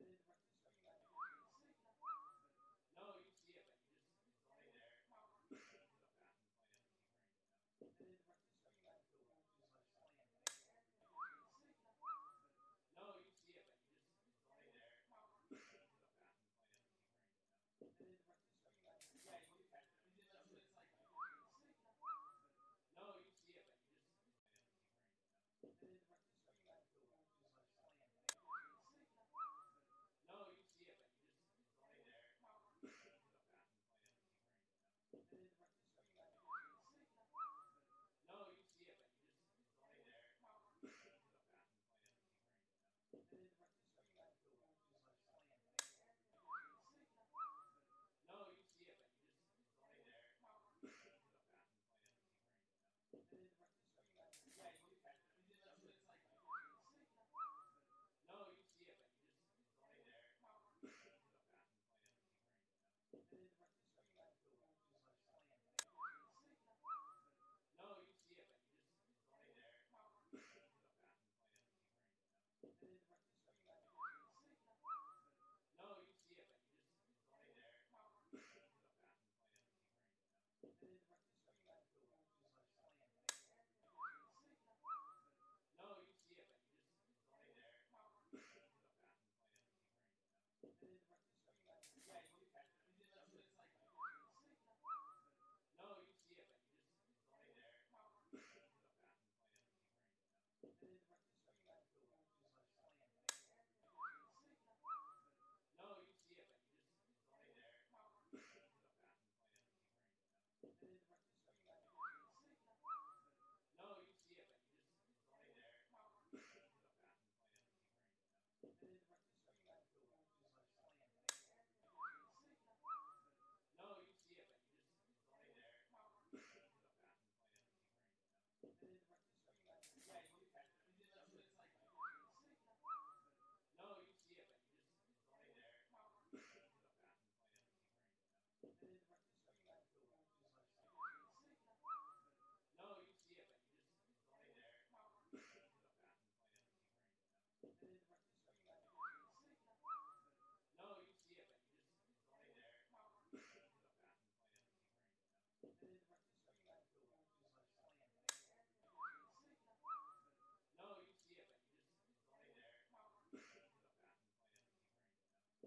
No, you see it, but you just lay there.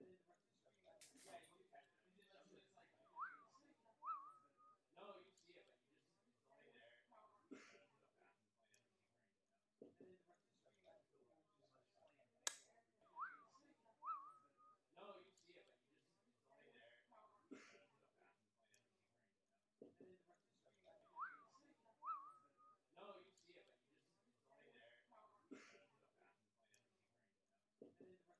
No, you see it, but you just lay there.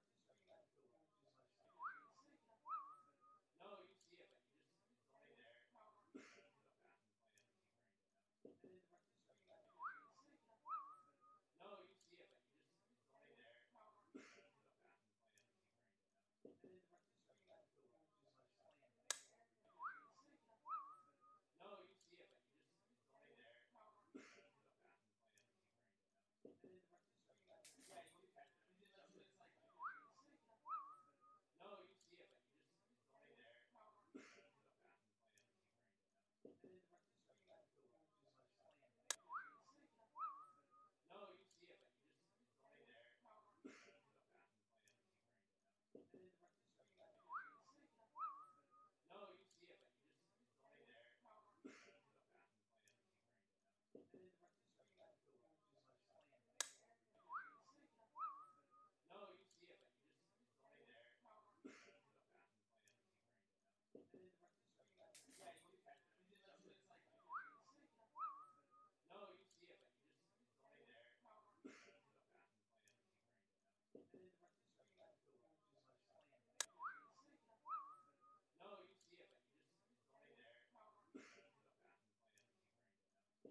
No, you see it, but you just it's only there. No, you see it, but you just it's only there. Yeah, you do kind of. You just, it's like, no, you see it, but you just it's only there. No, you see it, but you just it's only there.